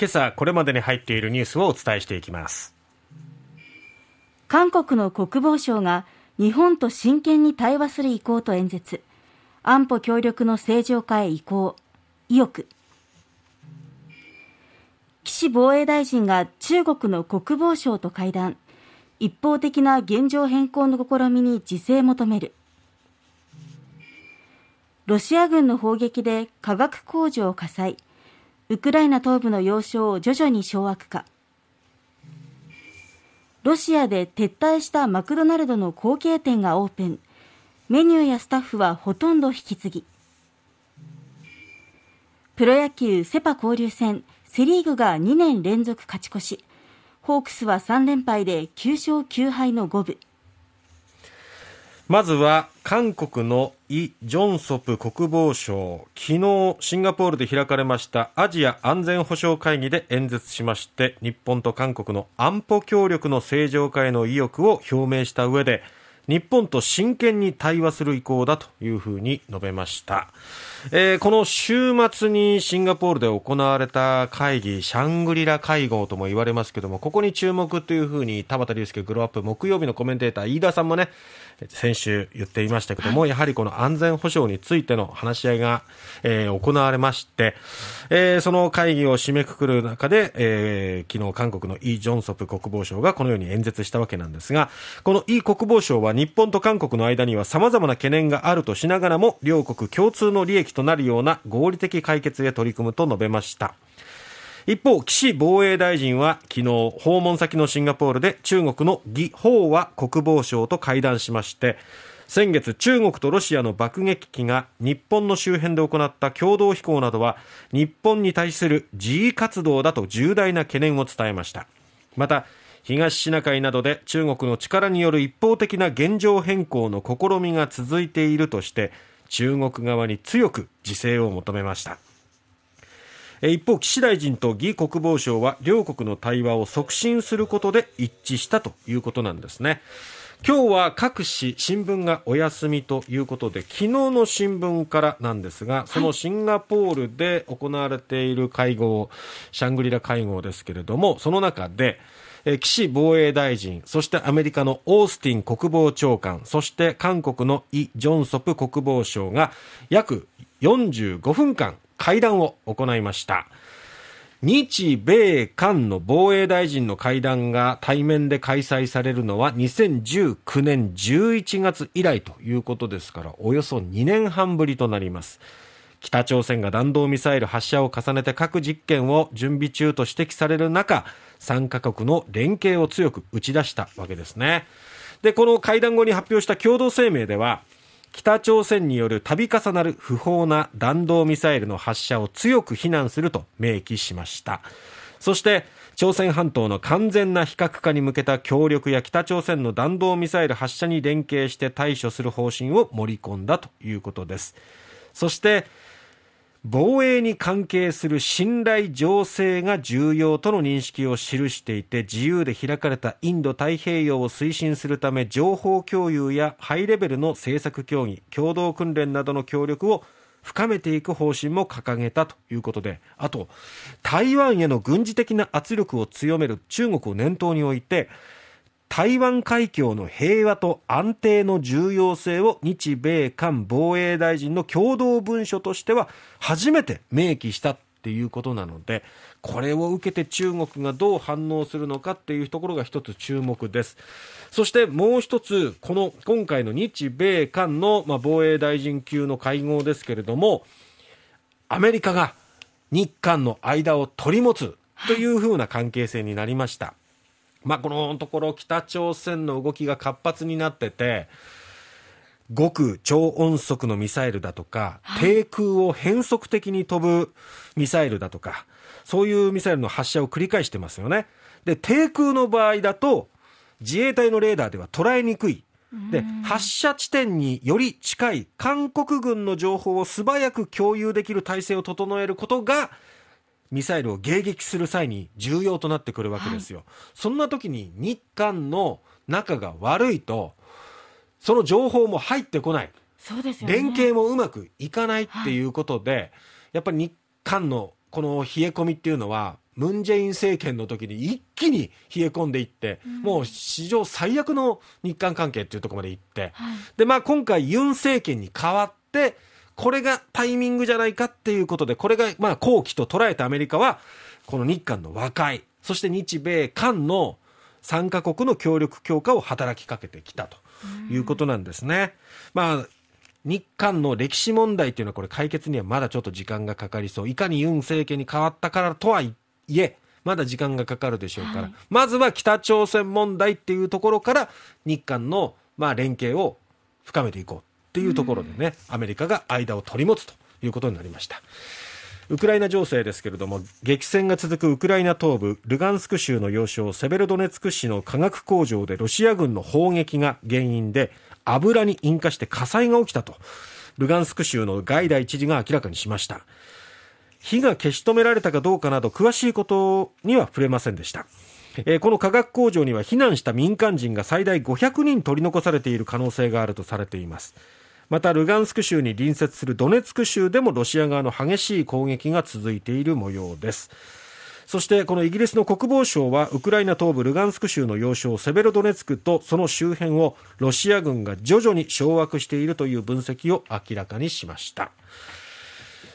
今朝これまでに入っているニュースをお伝えしていきます。韓国の国防省が日本と真剣に対話する意向と演説。安保協力の正常化へ移行。意欲。岸防衛大臣が中国の国防省と会談。一方的な現状変更の試みに自制求める。ロシア軍の砲撃で化学工場火災。ウクライナ東部の要衝を徐々に掌握か。ロシアで撤退したマクドナルドの後継店がオープン。メニューやスタッフはほとんど引き継ぎ。プロ野球セパ交流戦。セ・リーグが2年連続勝ち越し。ホークスは3連敗で9勝9敗の五分。まずは韓国のイ・ジョンソプ国防相昨日シンガポールで開かれましたアジア安全保障会議で演説しまして日本と韓国の安保協力の正常化への意欲を表明した上で日本と真剣に対話する意向だというふうに述べました。えー、この週末にシンガポールで行われた会議、シャングリラ会合とも言われますけども、ここに注目というふうに田畑隆介グローアップ木曜日のコメンテーター飯田さんもね、先週言っていましたけども、やはりこの安全保障についての話し合いが、えー、行われまして、えー、その会議を締めくくる中で、えー、昨日韓国のイ・ジョンソプ国防相がこのように演説したわけなんですが、このイ国防相は日本と韓国の間には様々な懸念があるとしながらも、両国共通の利益となるような合理的解決へ取り組むと述べました。一方、岸防衛大臣は昨日訪問先のシンガポールで中国の魏鳳和国防相と会談しまして先月中国とロシアの爆撃機が日本の周辺で行った共同飛行などは日本に対する示威活動だと重大な懸念を伝えました。また東シナ海などで中国の力による一方的な現状変更の試みが続いているとして中国側に強く自制を求めました。一方、岸大臣と魏国防相は両国の対話を促進することで一致したということなんですね。今日は各紙、新聞がお休みということで、昨日の新聞からなんですが、そのシンガポールで行われている会合、シャングリラ会合ですけれども、その中で、岸防衛大臣、そしてアメリカのオースティン国防長官、そして韓国のイ・ジョンソプ国防相が約45分間会談を行いました。日米韓の防衛大臣の会談が対面で開催されるのは2019年11月以来ということですからおよそ2年半ぶりとなります北朝鮮が弾道ミサイル発射を重ねて核実験を準備中と指摘される中3カ国の連携を強く打ち出したわけですねでこの会談後に発表した共同声明では北朝鮮による度重なる不法な弾道ミサイルの発射を強く非難すると明記しました。そして朝鮮半島の完全な非核化に向けた協力や北朝鮮の弾道ミサイル発射に連携して対処する方針を盛り込んだということです。そして防衛に関係する信頼情勢が重要との認識を記していて自由で開かれたインド太平洋を推進するため情報共有やハイレベルの政策協議共同訓練などの協力を深めていく方針も掲げたということであと台湾への軍事的な圧力を強める中国を念頭に置いて台湾海峡の平和と安定の重要性を日米韓防衛大臣の共同文書としては初めて明記したっていうことなのでこれを受けて中国がどう反応するのかっていうところが一つ注目ですそしてもう一つこの今回の日米韓の、ま、防衛大臣級の会合ですけれどもアメリカが日韓の間を取り持つというふうな関係性になりました。まあ、このところ北朝鮮の動きが活発になってて、極超音速のミサイルだとか、低空を変則的に飛ぶミサイルだとか、そういうミサイルの発射を繰り返してますよね。で、低空の場合だと、自衛隊のレーダーでは捉えにくい。で、発射地点により近い韓国軍の情報を素早く共有できる体制を整えることが、ミサイルを迎撃する際に重要となってくるわけですよ。はい、そんな時に日韓の仲が悪いと、その情報も入ってこない。そうですよね、連携もうまくいかないっていうことで、はい、やっぱり日韓のこの冷え込みっていうのは、ムン・ジェイン政権の時に一気に冷え込んでいって、うん、もう史上最悪の日韓関係っていうところまで行って、はい、で、まあ今回ユン政権に変わって、これがタイミングじゃないかっていうことで、これがまあ後期と捉えたアメリカは、この日韓の和解、そして日米韓の3カ国の協力強化を働きかけてきたということなんですね。まあ日韓の歴史問題というのはこれ解決にはまだちょっと時間がかかりそう。いかにユン政権に変わったからとはいえ、まだ時間がかかるでしょうから、はい、まずは北朝鮮問題っていうところから日韓のまあ連携を深めていこうっていうところでね、アメリカが間を取り持つということになりました。ウクライナ情勢ですけれども激戦が続くウクライナ東部ルガンスク州の要衝セベロドネツク市の化学工場でロシア軍の砲撃が原因で油に引火して火災が起きたとルガンスク州のガイダイ知事が明らかにしました。火が消し止められたかどうかなど詳しいことには触れませんでした。えこの化学工場には避難した民間人が最大500人取り残されている可能性があるとされています。またルガンスク州に隣接するドネツク州でもロシア側の激しい攻撃が続いている模様です。そしてこのイギリスの国防省はウクライナ東部ルガンスク州の要衝セベロドネツクとその周辺をロシア軍が徐々に掌握しているという分析を明らかにしました。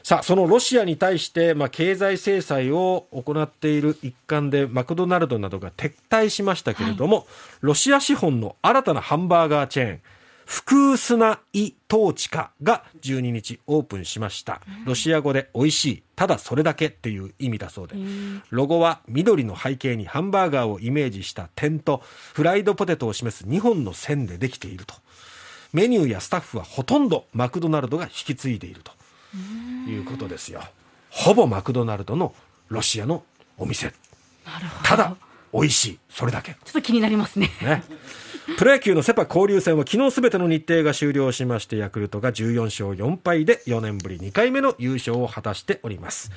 さあそのロシアに対して、まあ、経済制裁を行っている一環でマクドナルドなどが撤退しましたけれども、はい、ロシア資本の新たなハンバーガーチェーン福砂イトーチカが12日オープンしました。ロシア語で美味しい、ただそれだけっていう意味だそうで、ロゴは緑の背景にハンバーガーをイメージした点とフライドポテトを示す2本の線でできていると。メニューやスタッフはほとんどマクドナルドが引き継いでいるということですよ。ほぼマクドナルドのロシアのお店。ただ美味しい、それだけ。ちょっと気になりますね。ねプロ野球のセパ交流戦は昨日すべての日程が終了しまして、ヤクルトが14勝4敗で4年ぶり2回目の優勝を果たしております。